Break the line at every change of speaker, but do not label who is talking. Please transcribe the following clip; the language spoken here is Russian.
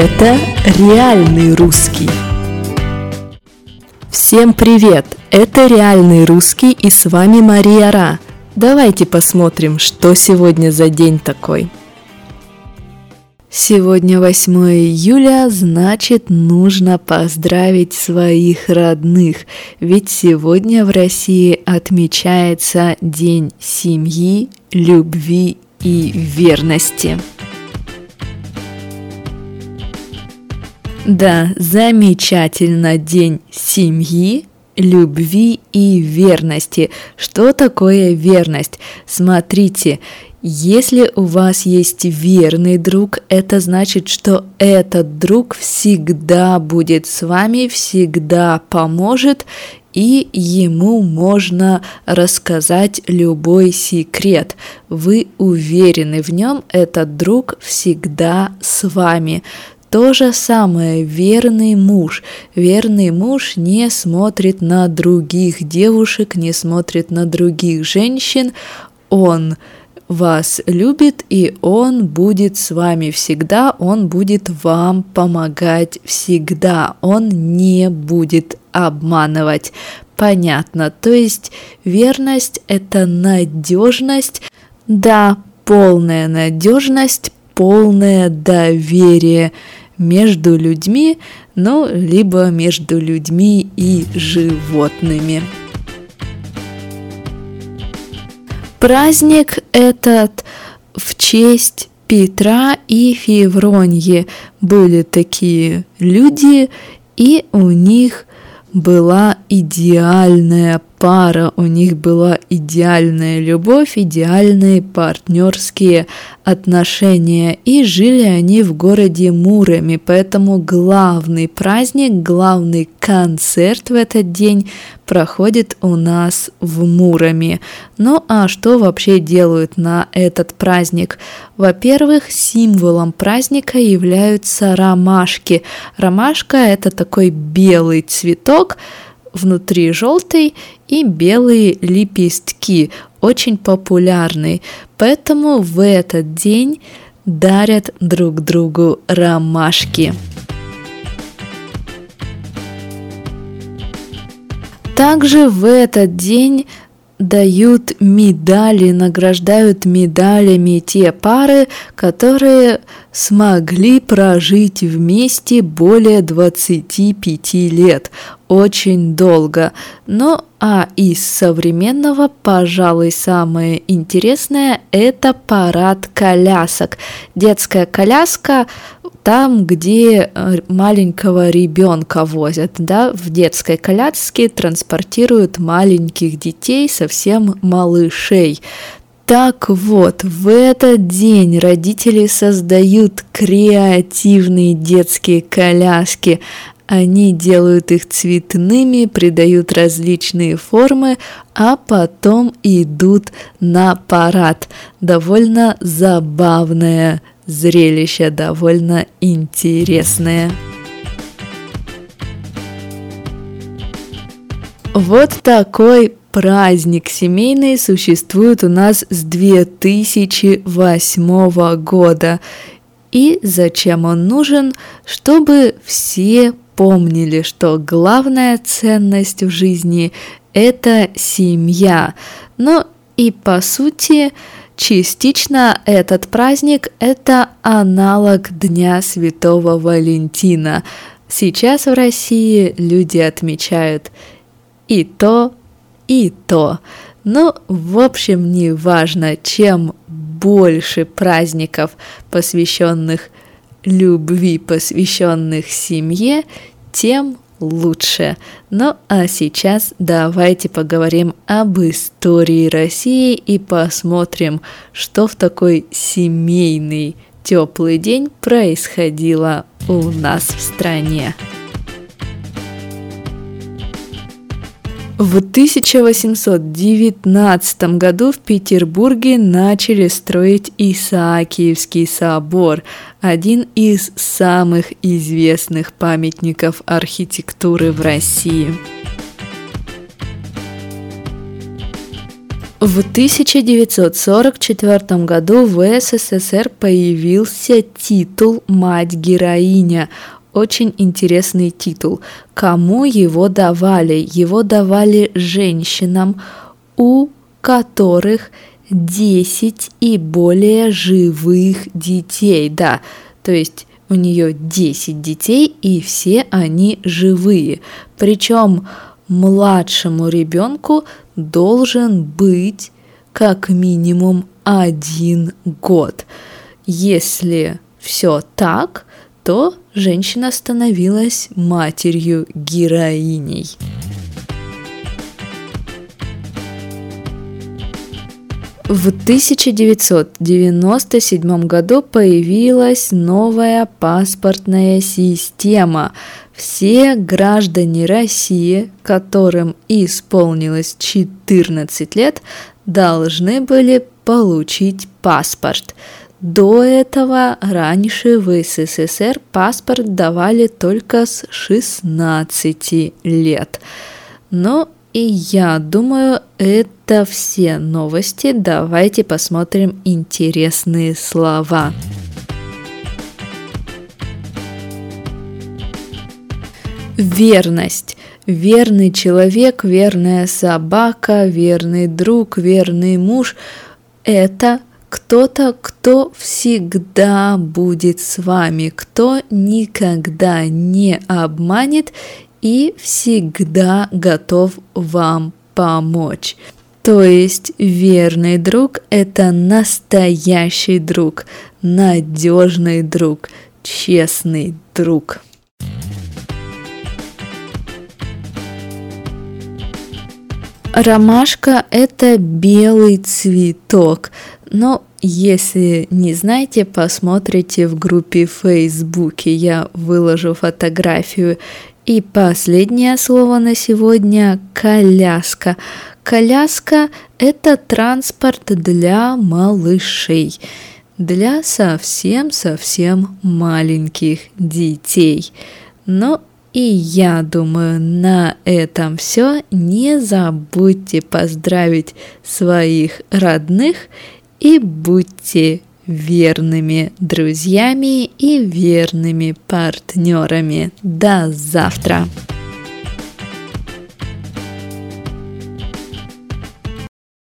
Это реальный русский. Всем привет! Это реальный русский и с вами Мария Ра. Давайте посмотрим, что сегодня за день такой. Сегодня 8 июля, значит, нужно поздравить своих родных, ведь сегодня в России отмечается День семьи, любви и верности. Да, замечательно день семьи, любви и верности. Что такое верность? Смотрите, если у вас есть верный друг, это значит, что этот друг всегда будет с вами, всегда поможет, и ему можно рассказать любой секрет. Вы уверены в нем, этот друг всегда с вами. То же самое верный муж. Верный муж не смотрит на других девушек, не смотрит на других женщин. Он вас любит, и Он будет с вами всегда, Он будет вам помогать всегда, Он не будет обманывать. Понятно, то есть верность – это надежность, да, полная надежность, полное доверие между людьми, ну, либо между людьми и животными. Праздник этот в честь Петра и Февроньи были такие люди, и у них была идеальная пара, у них была идеальная любовь, идеальные партнерские отношения, и жили они в городе Муроме, поэтому главный праздник, главный концерт в этот день проходит у нас в Муроме. Ну а что вообще делают на этот праздник? Во-первых, символом праздника являются ромашки. Ромашка это такой белый цветок, внутри желтый и белые лепестки, очень популярный. Поэтому в этот день дарят друг другу ромашки. Также в этот день дают медали, награждают медалями те пары, которые смогли прожить вместе более 25 лет очень долго. Ну а из современного, пожалуй, самое интересное – это парад колясок. Детская коляска там, где э, маленького ребенка возят, да, в детской коляске транспортируют маленьких детей, совсем малышей. Так вот, в этот день родители создают креативные детские коляски. Они делают их цветными, придают различные формы, а потом идут на парад. Довольно забавное зрелище, довольно интересное. Вот такой праздник семейный существует у нас с 2008 года. И зачем он нужен? Чтобы все помнили, что главная ценность в жизни – это семья. Ну и по сути, частично этот праздник – это аналог Дня Святого Валентина. Сейчас в России люди отмечают и то, и то. Ну, в общем, не важно, чем больше праздников, посвященных любви, посвященных семье, тем лучше. Ну а сейчас давайте поговорим об истории России и посмотрим, что в такой семейный теплый день происходило у нас в стране. В 1819 году в Петербурге начали строить Исаакиевский собор, один из самых известных памятников архитектуры в России. В 1944 году в СССР появился титул «Мать-героиня». Очень интересный титул. Кому его давали? Его давали женщинам, у которых 10 и более живых детей. Да, то есть у нее 10 детей, и все они живые. Причем младшему ребенку должен быть как минимум один год. Если все так, то женщина становилась матерью героиней. В 1997 году появилась новая паспортная система. Все граждане России, которым исполнилось 14 лет, должны были получить паспорт. До этого раньше в СССР паспорт давали только с 16 лет. Но и я думаю, это все новости. Давайте посмотрим интересные слова. Верность. Верный человек, верная собака, верный друг, верный муж – это кто-то, кто всегда будет с вами, кто никогда не обманет и всегда готов вам помочь. То есть верный друг – это настоящий друг, надежный друг, честный друг. Ромашка – это белый цветок, но если не знаете, посмотрите в группе в Фейсбуке, я выложу фотографию и последнее слово на сегодня – коляска. Коляска – это транспорт для малышей, для совсем-совсем маленьких детей. Но и я думаю, на этом все. Не забудьте поздравить своих родных и будьте верными друзьями и верными партнерами. До завтра!